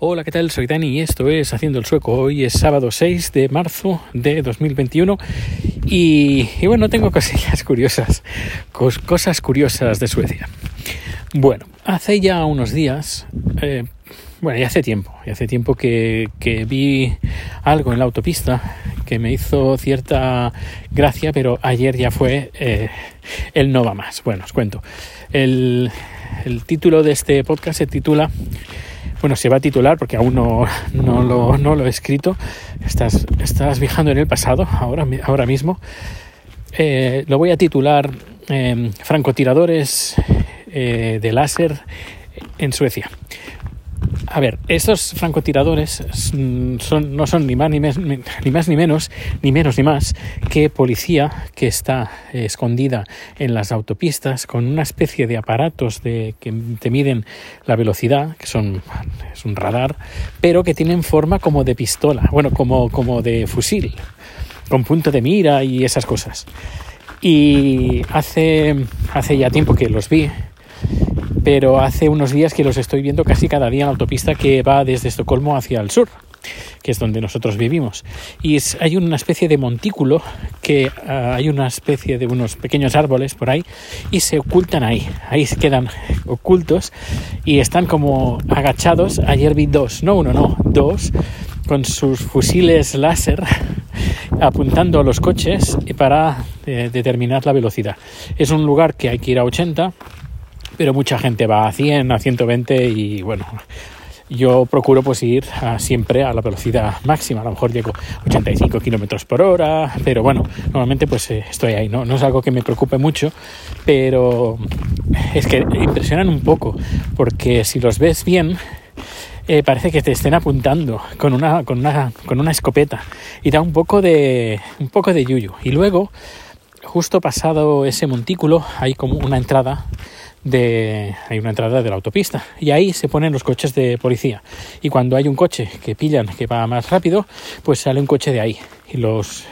Hola, ¿qué tal? Soy Dani y esto es Haciendo el Sueco. Hoy es sábado 6 de marzo de 2021 y, y bueno, tengo cosillas curiosas, cosas curiosas de Suecia. Bueno, hace ya unos días, eh, bueno, ya hace tiempo, ya hace tiempo que, vi algo en la autopista que me hizo cierta gracia, pero ayer ya fue eh, el no va más. Bueno, os cuento. El título de este podcast se titula bueno, se va a titular porque aún no, no, lo, no lo, he escrito. Estás, estás viajando en el pasado, ahora, ahora mismo. Eh, lo voy a titular eh, Francotiradores eh, de láser en Suecia. A ver, estos francotiradores son, no son ni más ni, ni más ni menos, ni menos ni más que policía que está escondida en las autopistas con una especie de aparatos de, que te miden la velocidad, que son es un radar, pero que tienen forma como de pistola, bueno, como, como de fusil, con punto de mira y esas cosas. Y hace, hace ya tiempo que los vi pero hace unos días que los estoy viendo casi cada día en la autopista que va desde Estocolmo hacia el sur, que es donde nosotros vivimos. Y hay una especie de montículo que uh, hay una especie de unos pequeños árboles por ahí y se ocultan ahí, ahí se quedan ocultos y están como agachados. Ayer vi dos, no uno, no, dos, con sus fusiles láser apuntando a los coches para eh, determinar la velocidad. Es un lugar que hay que ir a 80 pero mucha gente va a 100, a 120 y bueno, yo procuro pues ir siempre a la velocidad máxima, a lo mejor llego 85 kilómetros por hora, pero bueno, normalmente pues eh, estoy ahí, ¿no? no es algo que me preocupe mucho, pero es que impresionan un poco, porque si los ves bien, eh, parece que te estén apuntando con una, con una, con una escopeta y da un poco de, un poco de yuyu. Y luego, justo pasado ese montículo, hay como una entrada de, hay una entrada de la autopista y ahí se ponen los coches de policía. Y cuando hay un coche que pillan que va más rápido pues sale un coche de ahí. Y los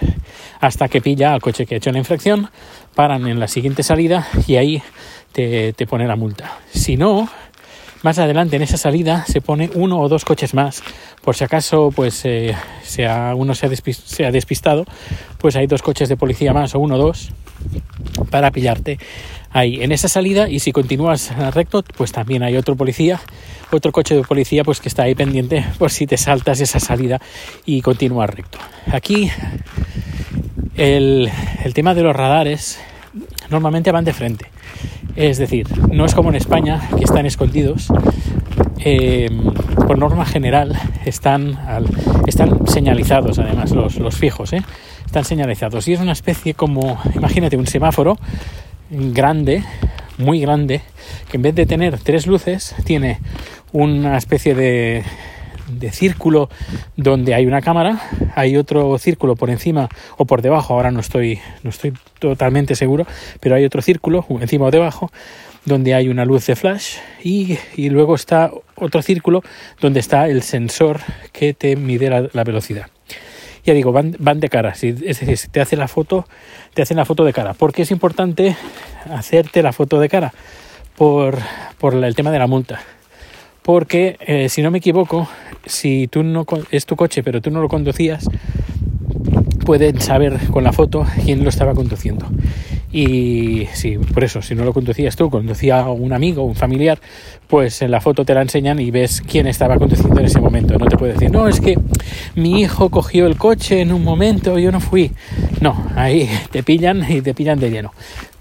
hasta que pilla al coche que ha hecho la infracción paran en la siguiente salida y ahí te, te pone la multa. Si no más adelante en esa salida se pone uno o dos coches más. Por si acaso pues eh, sea, uno se ha, se ha despistado pues hay dos coches de policía más o uno o dos para pillarte ahí en esa salida y si continúas recto pues también hay otro policía otro coche de policía pues que está ahí pendiente por si te saltas esa salida y continúas recto. Aquí el, el tema de los radares normalmente van de frente. Es decir no es como en España que están escondidos. Eh, por norma general están, están señalizados además los, los fijos ¿eh? están señalizados. Y es una especie como imagínate un semáforo grande, muy grande, que en vez de tener tres luces, tiene una especie de, de círculo donde hay una cámara, hay otro círculo por encima o por debajo, ahora no estoy, no estoy totalmente seguro, pero hay otro círculo encima o debajo donde hay una luz de flash y, y luego está otro círculo donde está el sensor que te mide la, la velocidad ya digo, van, van de cara. Si, es decir, si te hace la foto, te hacen la foto de cara. ¿Por qué es importante hacerte la foto de cara? Por, por el tema de la multa. Porque, eh, si no me equivoco, si tú no es tu coche, pero tú no lo conducías, pueden saber con la foto quién lo estaba conduciendo. Y sí, por eso, si no lo conducías tú, conducía un amigo, un familiar, pues en la foto te la enseñan y ves quién estaba conduciendo en ese momento. No te puede decir, no, es que mi hijo cogió el coche en un momento, yo no fui. No, ahí te pillan y te pillan de lleno.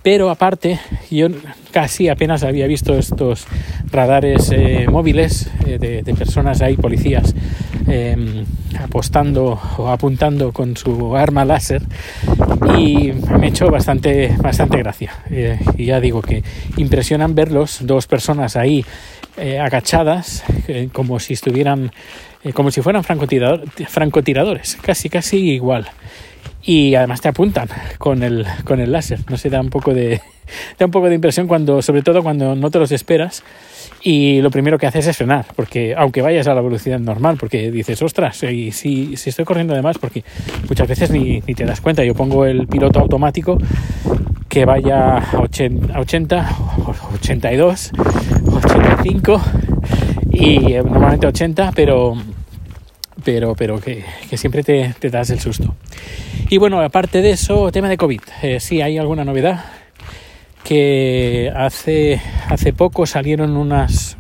Pero aparte, yo casi apenas había visto estos radares eh, móviles eh, de, de, personas ahí, policías, eh, apostando o apuntando con su arma láser y me hecho bastante, bastante gracia. Eh, y ya digo que impresionan verlos, dos personas ahí eh, agachadas, como si estuvieran, como si fueran francotirador, francotiradores, casi, casi igual y además te apuntan con el, con el láser. No sé, da un poco de da un poco de impresión cuando, sobre todo cuando no te los esperas y lo primero que haces es frenar, porque aunque vayas a la velocidad normal, porque dices, ostras, y si, si estoy corriendo de más, porque muchas veces ni, ni, te das cuenta, yo pongo el piloto automático que vaya a 80, 80 82, 85 y eh, normalmente 80, pero pero, pero que, siempre te, te, das el susto. Y bueno, aparte de eso, tema de COVID. Eh, sí, hay alguna novedad que hace, hace poco salieron unas,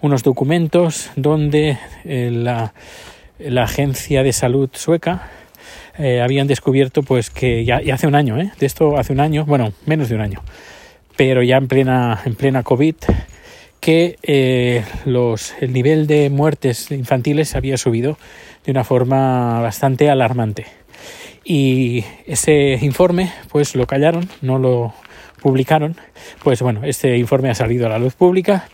unos documentos donde eh, la, la, agencia de salud sueca eh, habían descubierto pues que ya, hace un año, de esto hace un año, bueno, menos de un año, pero ya en plena, en plena COVID, que los, el nivel de muertes infantiles había subido de una forma bastante alarmante. Y ese informe, pues lo callaron, no lo publicaron. Pues bueno, este informe ha salido a la luz pública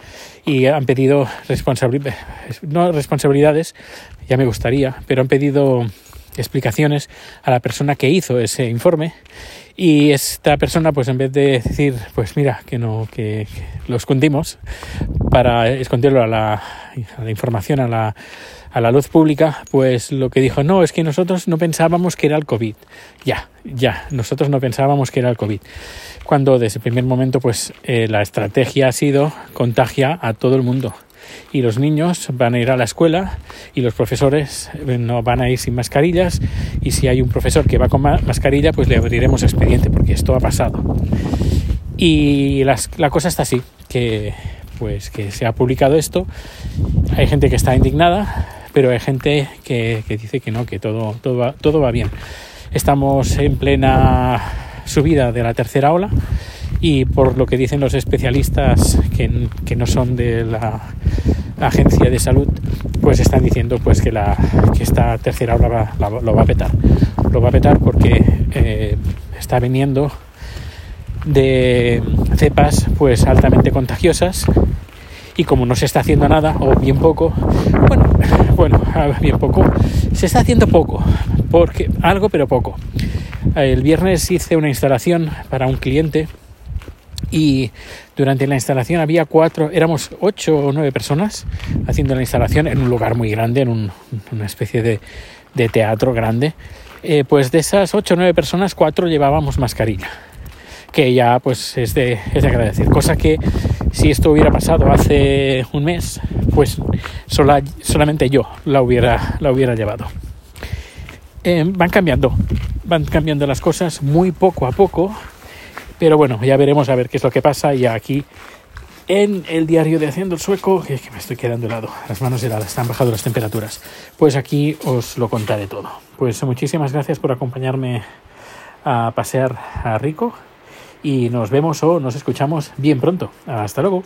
y han pedido responsabilidades, no responsabilidades, ya me gustaría, pero han pedido explicaciones a la persona que hizo ese informe. Y esta persona pues en vez de decir pues mira que no que, lo escondimos para esconderlo a la, a la información a la, a la luz pública pues lo que dijo no es que nosotros no pensábamos que era el COVID ya ya nosotros no pensábamos que era el COVID. Cuando desde el primer momento pues eh, la estrategia ha sido contagia a todo el mundo y los niños van a ir a la escuela y los profesores eh, no van a ir sin mascarillas y si hay un profesor que va con mascarilla pues le abriremos expediente porque esto ha pasado. Y la cosa está así que pues que se ha publicado esto. Hay gente que está indignada pero hay gente que, dice que no que todo todo todo va bien. Estamos en plena subida de la tercera ola y por lo que dicen los especialistas que, que no son de la, agencia de salud pues están diciendo pues que la que esta tercera ola lo va a petar. Lo va a petar porque eh, está viniendo de cepas pues altamente contagiosas y como no se está haciendo nada o bien poco bueno bueno bien poco se está haciendo poco porque algo pero poco. El viernes hice una instalación para un cliente y durante la instalación había cuatro, éramos ocho o nueve personas haciendo la instalación en un lugar muy grande, en una especie de, de teatro grande. Eh, pues de esas ocho o nueve personas, cuatro llevábamos mascarilla, que ya pues es de, es de agradecer. Cosa que si esto hubiera pasado hace un mes, pues sola, solamente yo la hubiera, la hubiera llevado. Eh, van cambiando, van cambiando las cosas muy poco a poco pero bueno, ya veremos a ver qué es lo que pasa. Y aquí en el diario de Haciendo el Sueco, que, que me estoy quedando helado, las manos heladas, están bajando las temperaturas. Pues aquí os lo contaré todo. Pues muchísimas gracias por acompañarme a pasear a Rico y nos vemos o nos escuchamos bien pronto. Hasta luego.